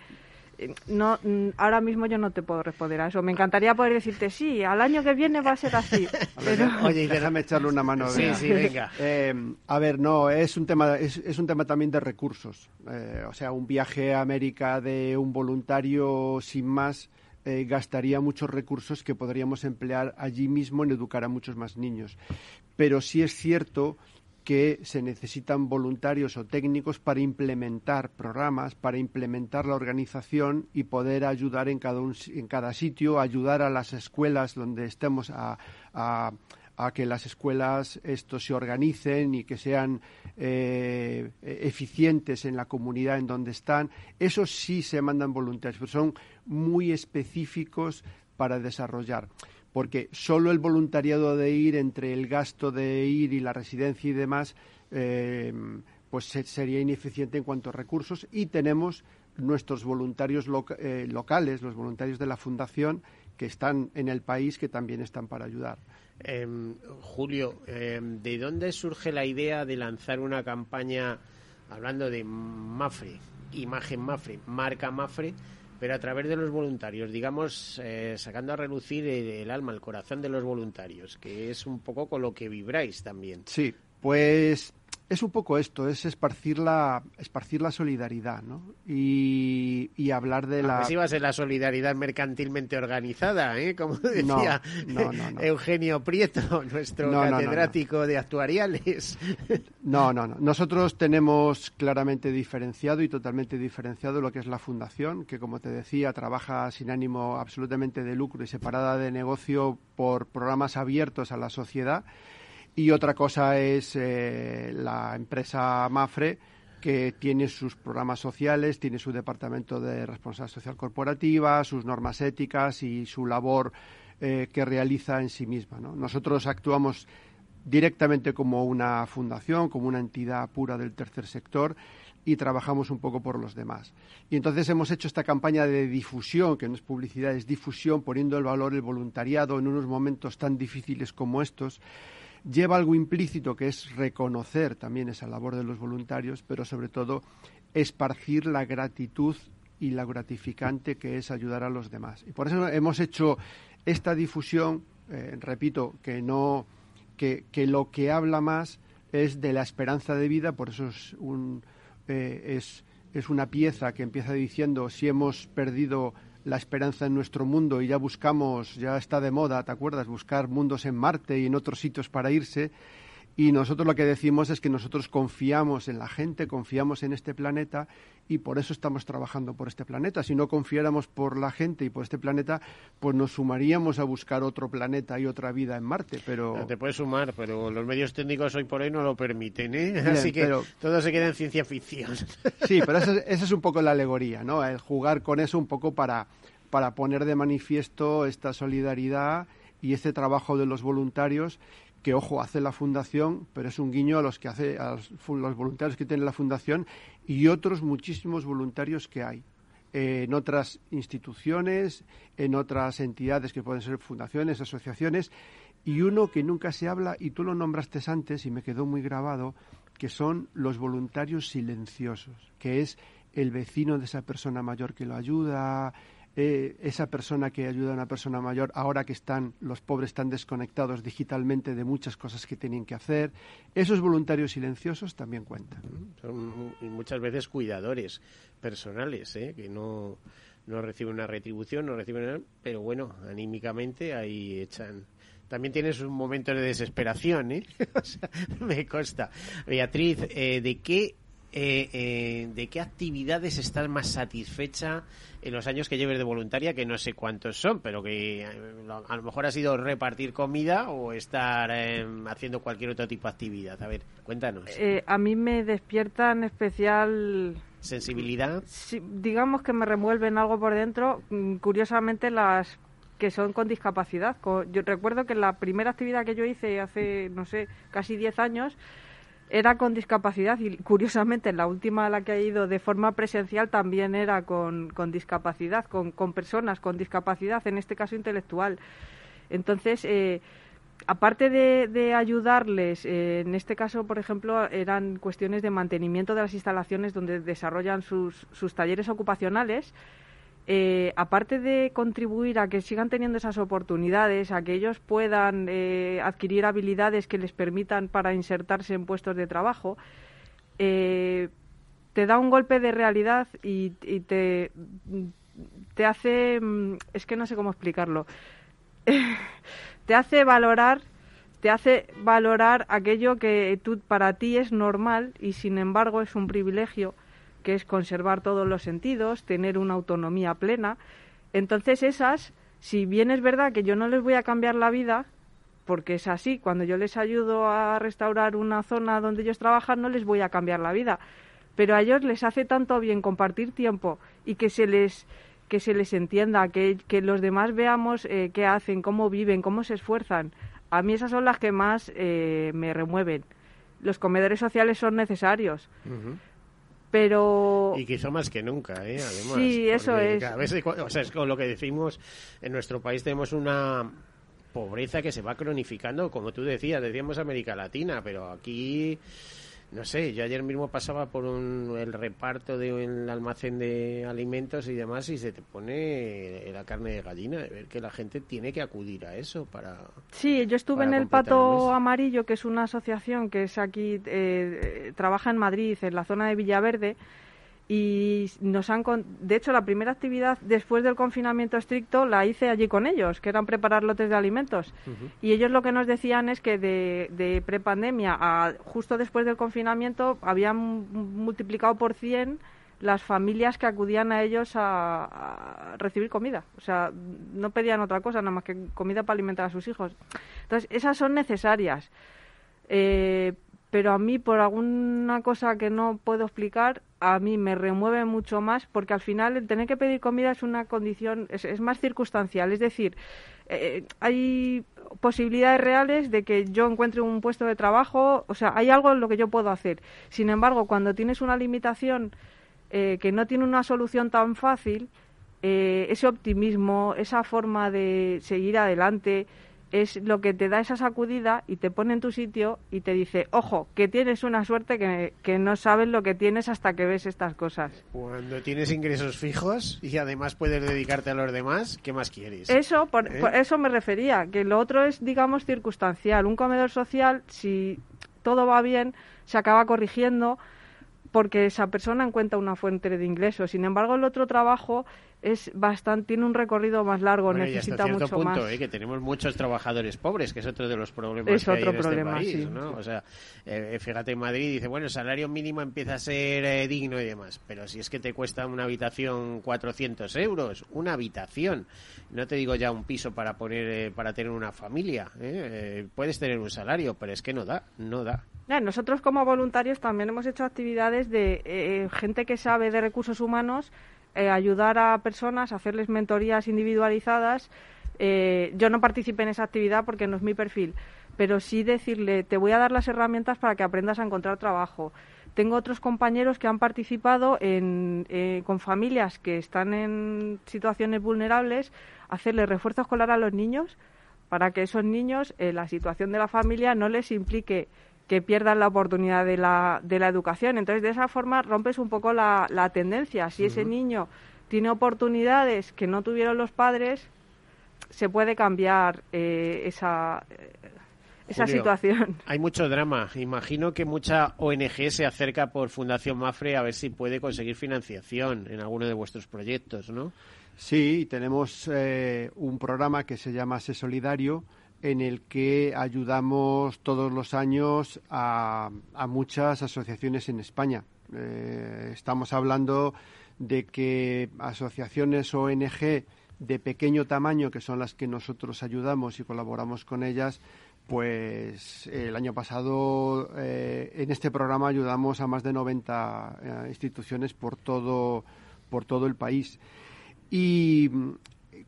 No, mm, ahora mismo yo no te puedo responder a eso. Me encantaría poder decirte sí, al año que viene va a ser así. A ver, pero- Oye, y déjame echarle una mano. Sí, sí, venga. Eh, a ver, no, es un tema, es, es un tema también de recursos. Eh, o sea, un viaje a América de un voluntario sin más eh, gastaría muchos recursos que podríamos emplear allí mismo en educar a muchos más niños. Pero sí es cierto que se necesitan voluntarios o técnicos para implementar programas, para implementar la organización y poder ayudar en cada, un en cada sitio, ayudar a las escuelas donde estemos a que las escuelas esto se organicen y que sean eh, eficientes en la comunidad en donde están. Eso sí se mandan voluntarios, pero son muy específicos para desarrollar porque solo el voluntariado de ir entre el gasto de ir y la residencia y demás eh, pues se- sería ineficiente en cuanto a recursos y tenemos nuestros voluntarios eh, locales, los voluntarios de la fundación que están en el país que también están para ayudar. Em, Julio, em, ¿de dónde surge la idea de lanzar una campaña hablando de Mafre, imagen Mafre, marca Mafre, pero a través de los voluntarios, digamos, eh, sacando a relucir el, el alma, el corazón de los voluntarios, que es un poco con lo que vibráis también? Sí, pues es un poco esto, es esparcir la, esparcir la solidaridad, ¿no? Y, y hablar de la... Así va a ser la solidaridad mercantilmente organizada, ¿eh? Como decía no, no, no. Eugenio Prieto, nuestro catedrático de actuariales. No, no, no. Nosotros tenemos claramente diferenciado y totalmente diferenciado lo que es la fundación, que como te decía, trabaja sin ánimo absolutamente de lucro y separada de negocio por programas abiertos a la sociedad. Y otra cosa es eh, la empresa Mafre, que tiene sus programas sociales, tiene su departamento de responsabilidad social corporativa, sus normas éticas y su labor eh, que realiza en sí misma. ¿no? Nosotros actuamos directamente como una fundación, como una entidad pura del tercer sector y trabajamos un poco por los demás. Y entonces hemos hecho esta campaña de difusión, que no es publicidad, es difusión, poniendo el valor el voluntariado en unos momentos tan difíciles como estos. Lleva algo implícito que es reconocer también esa labor de los voluntarios, pero sobre todo esparcir la gratitud y la gratificante que es ayudar a los demás. Y por eso hemos hecho esta difusión, eh, repito, que no que, que lo que habla más es de la esperanza de vida, por eso es, un, eh, es, es una pieza que empieza diciendo si hemos perdido la esperanza en nuestro mundo y ya buscamos, ya está de moda, ¿te acuerdas? Buscar mundos en Marte y en otros sitios para irse. Y nosotros lo que decimos es que nosotros confiamos en la gente, confiamos en este planeta y por eso estamos trabajando por este planeta. Si no confiáramos por la gente y por este planeta, pues nos sumaríamos a buscar otro planeta y otra vida en Marte. Pero Te puedes sumar, pero los medios técnicos hoy por hoy no lo permiten, ¿eh? Bien, Así que pero- todo se queda en ciencia ficción. Sí, pero esa, es- esa es un poco la alegoría, ¿no? El jugar con eso un poco para, para poner de manifiesto esta solidaridad y este trabajo de los voluntarios que, ojo, hace la fundación, pero es un guiño a los que hace a los, voluntarios que tiene la fundación y otros muchísimos voluntarios que hay en otras instituciones, en otras entidades que pueden ser fundaciones, asociaciones, y uno que nunca se habla, y tú lo nombraste antes y me quedó muy grabado, que son los voluntarios silenciosos, que es el vecino de esa persona mayor que lo ayuda, eh, esa persona que ayuda a una persona mayor ahora que están los pobres tan desconectados digitalmente de muchas cosas que tienen que hacer. Esos voluntarios silenciosos también cuentan. Son muchas veces cuidadores personales, ¿eh? que no, no reciben una retribución, no reciben nada, pero bueno, anímicamente ahí echan. También tienes un momento de desesperación, ¿eh? Me consta. Beatriz, eh, ¿de qué eh, eh, ¿de qué actividades estás más satisfecha en los años que lleves de voluntaria? Que no sé cuántos son, pero que eh, a lo mejor ha sido repartir comida o estar eh, haciendo cualquier otro tipo de actividad. A ver, cuéntanos. Eh, a mí me despierta en especial Sensibilidad. Sí, digamos que me remueven algo por dentro. Mm, Curiosamente, las que son con discapacidad. yo recuerdo que la primera actividad que yo hice hace, no sé, casi 10 años, era con discapacidad y curiosamente la última a la que he ido de forma presencial también era con, con discapacidad, con, con, personas con discapacidad, en este caso intelectual. Entonces, eh, aparte de, ayudarles, eh, en este caso, por ejemplo, eran cuestiones de mantenimiento de las instalaciones donde desarrollan sus, sus talleres ocupacionales, eh, aparte de contribuir a que sigan teniendo esas oportunidades, a que ellos puedan eh, adquirir habilidades que les permitan para insertarse en puestos de trabajo, eh, te da un golpe de realidad y, te, te hace, mm, es que no sé cómo explicarlo, te hace valorar te hace valorar aquello que tú, para ti es normal y sin embargo es un privilegio que es conservar todos los sentidos, tener una autonomía plena. Entonces esas, si bien es verdad que yo no les voy a cambiar la vida, porque es así, cuando yo les ayudo a restaurar una zona donde ellos trabajan, no les voy a cambiar la vida. Pero a ellos les hace tanto bien compartir tiempo y que se les que se les entienda, que, que los demás veamos eh, qué hacen, cómo viven, cómo se esfuerzan. A mí esas son las que más eh, me remueven. Los comedores sociales son necesarios, pero y que más que nunca ¿eh? además sí eso es o sea es con lo que decimos en nuestro país tenemos una pobreza que se va cronificando como tú decías decíamos América Latina pero aquí no sé, yo ayer mismo pasaba por el reparto de un almacén de alimentos y demás y se te pone la carne de gallina de ver que la gente tiene que acudir a eso para... Sí, yo estuve en el Pato Amarillo, que es una asociación que es aquí, eh, trabaja en Madrid, en la zona de Villaverde, y nos han de hecho la primera actividad después del confinamiento estricto la hice allí con ellos que eran preparar lotes de alimentos. Y ellos lo que nos decían es que de, de prepandemia a justo después del confinamiento habían multiplicado por 100 las familias que acudían a ellos a, recibir comida. O sea no pedían otra cosa nada más que comida para alimentar a sus hijos. Entonces esas son necesarias. Eh, pero a mí por alguna cosa que no puedo explicar a mí me remueve mucho más porque al final el tener que pedir comida es una condición, es, más circunstancial. Es decir, eh, hay posibilidades reales de que yo encuentre un puesto de trabajo, o sea, hay algo en lo que yo puedo hacer. Sin embargo, cuando tienes una limitación eh, que no tiene una solución tan fácil, eh, ese optimismo, esa forma de seguir adelante, es lo que te da esa sacudida y te pone en tu sitio y te dice, ojo, que tienes una suerte que, que, no sabes lo que tienes hasta que ves estas cosas. Cuando tienes ingresos fijos y además puedes dedicarte a los demás, ¿qué más quieres? Eso, por, ¿Eh? eso me refería, que lo otro es, digamos, circunstancial. Un comedor social, si todo va bien, se acaba corrigiendo porque esa persona encuentra una fuente de ingresos. Sin embargo, el otro trabajo es bastante tiene un recorrido más largo, necesita y mucho punto, más. ¿eh? que tenemos muchos trabajadores pobres, que es otro de los problemas que hay en este país, ¿no? O sea, eh, fíjate en Madrid dice, bueno, el salario mínimo empieza a ser eh, digno y demás, pero si es que te cuesta una habitación 400 euros, una habitación, no te digo ya un piso para poner para tener una familia, puedes tener un salario, pero es que no da, no da. nosotros como voluntarios también hemos hecho actividades de gente que sabe de recursos humanos eh, ayudar a personas, hacerles mentorías individualizadas. Eh, yo no participé en esa actividad porque no es mi perfil, pero sí decirle, te voy a dar las herramientas para que aprendas a encontrar trabajo. Tengo otros compañeros que han participado en, eh, con familias que están en situaciones vulnerables, hacerle refuerzo escolar a los niños para que esos niños, la situación de la familia, no les implique que pierdan la oportunidad de la, de la educación. Entonces, de esa forma rompes un poco la, la tendencia. Si ese niño tiene oportunidades que no tuvieron los padres, se puede cambiar eh, esa, eh, esa situación. Hay mucho drama. Imagino que mucha ONG se acerca por Fundación Mafre a ver si puede conseguir financiación en alguno de vuestros proyectos, ¿no? Sí, tenemos eh, un programa que se llama Se Solidario, en el que ayudamos todos los años a, muchas asociaciones en España. Eh, estamos hablando de que asociaciones ONG de pequeño tamaño, que son las que nosotros ayudamos y colaboramos con ellas, pues el año pasado eh, en este programa ayudamos a más de 90 eh, instituciones por todo, por todo el país. Y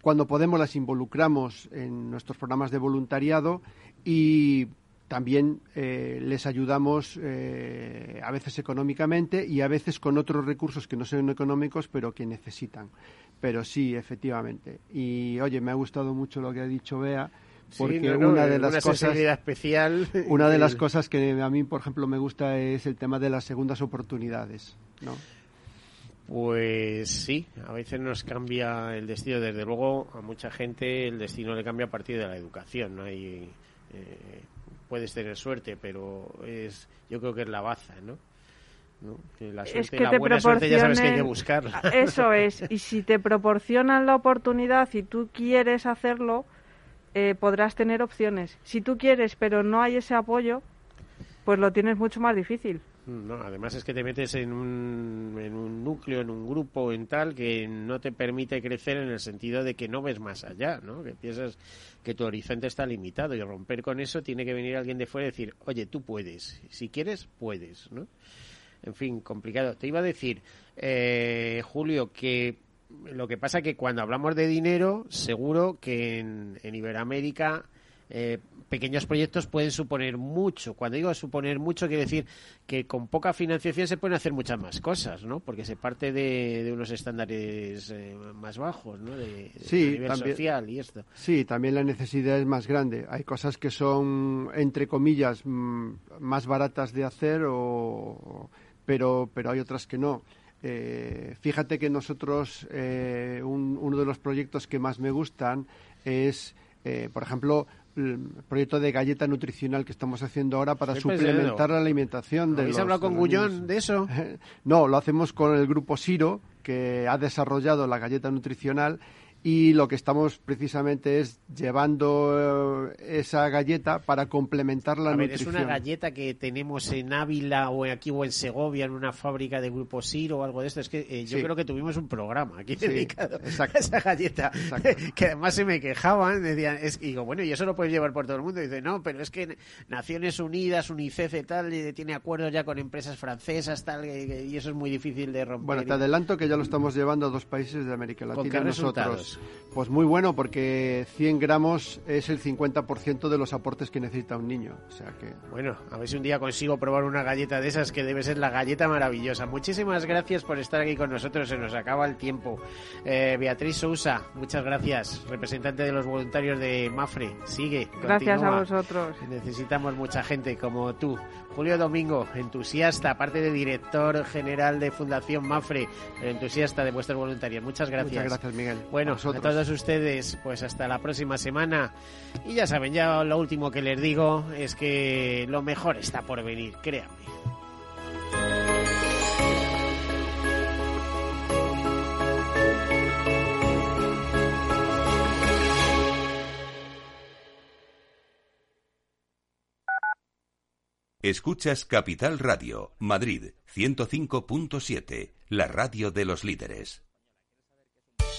cuando podemos las involucramos en nuestros programas de voluntariado y también eh, les ayudamos eh, a veces económicamente y a veces con otros recursos que no son económicos pero que necesitan. Pero sí, efectivamente. Y oye, me ha gustado mucho lo que ha dicho Bea porque una de las cosas especial una de las cosas que a mí por ejemplo me gusta es el tema de las segundas oportunidades ¿no? Pues sí, a veces nos cambia el destino. Desde luego, a mucha gente el destino le cambia a partir de la educación. ¿no? Hay, eh, puedes tener suerte, pero es, yo creo que es la baza, ¿no? la suerte, que la buena suerte ya sabes que hay que buscarla. Eso es, y si te proporcionan la oportunidad y tú quieres hacerlo, eh, podrás tener opciones. Si tú quieres, pero no hay ese apoyo, pues lo tienes mucho más difícil. No, además es que te metes en un, en un núcleo, en un grupo, en tal, que no te permite crecer en el sentido de que no ves más allá, ¿no? Que piensas que tu horizonte está limitado y romper con eso tiene que venir alguien de fuera y decir, oye, tú puedes, si quieres, puedes, ¿no? En fin, complicado. Te iba a decir, eh, Julio, que lo que pasa que cuando hablamos de dinero, seguro que en, en Iberoamérica eh, pequeños proyectos pueden suponer mucho. Cuando digo suponer mucho, quiere decir que con poca financiación se pueden hacer muchas más cosas, ¿no? Porque se parte de, unos estándares eh, más bajos, ¿no? De, nivel social y esto. Sí, también la necesidad es más grande. Hay cosas que son, entre comillas, mm, más baratas de hacer, o, pero, pero hay otras que no. Eh, fíjate que nosotros, uno de los proyectos que más me gustan es, por ejemplo, proyecto de galleta nutricional que estamos haciendo ahora para suplementar la alimentación de ¿Habéis hablado con Gullón de eso? no, lo hacemos con el grupo Siro, que ha desarrollado la galleta nutricional y lo que estamos precisamente es llevando eh, esa galleta para complementar la a nutrición. es una galleta que tenemos en Ávila o aquí o en Segovia en una fábrica de Grupo Siro o algo de esto. Es que eh, yo creo que tuvimos un programa aquí dedicado a esa galleta que además se me quejaban, decían, es, y digo, bueno, y eso lo puedes llevar por todo el mundo. Y dice, no, pero es que Naciones Unidas, UNICEF y tal, tiene acuerdos ya con empresas francesas tal y eso es muy difícil de romper. Bueno, te adelanto que ya lo estamos llevando a dos países de América Latina nosotros. Pues muy bueno, porque 100 gramos es el 50% de los aportes que necesita un niño. O sea que... Bueno, a ver si un día consigo probar una galleta de esas que debe ser la galleta maravillosa. Muchísimas gracias por estar aquí con nosotros, se nos acaba el tiempo. Eh, Beatriz Sousa, muchas gracias, representante de los voluntarios de Mafre. Sigue. Gracias a vosotros. Necesitamos mucha gente como tú. Julio Domingo, entusiasta, aparte de director general de Fundación Mafre, entusiasta de vuestros voluntarios. Muchas gracias. Muchas gracias, Miguel. Bueno, a todos ustedes, pues hasta la próxima semana. Y ya saben, ya lo último que les digo es que lo mejor está por venir, créanme. Escuchas Capital Radio, Madrid 105.7, la radio de los líderes.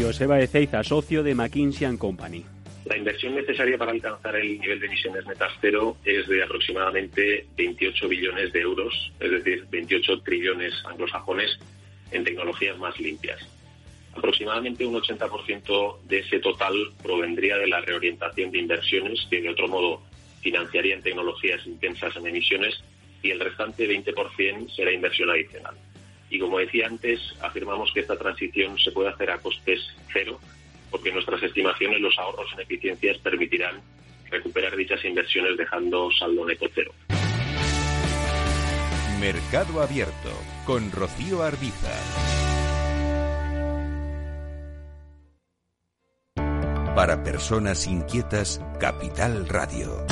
Joseba Ezeiza, socio de McKinsey Company. La inversión necesaria para alcanzar el nivel de emisiones netas cero es de aproximadamente 28 billones de euros, es decir, 28 trillones anglosajones en tecnologías más limpias. Aproximadamente un 80% de ese total provendría de la reorientación de inversiones que de otro modo financiarían tecnologías intensas en emisiones y el restante 20% será inversión adicional. Y como decía antes, afirmamos que esta transición se puede hacer a costes cero porque nuestras estimaciones los ahorros en eficiencias permitirán recuperar dichas inversiones dejando saldo neto cero. Mercado Abierto con Rocío Arbiza. Para personas inquietas, Capital Radio.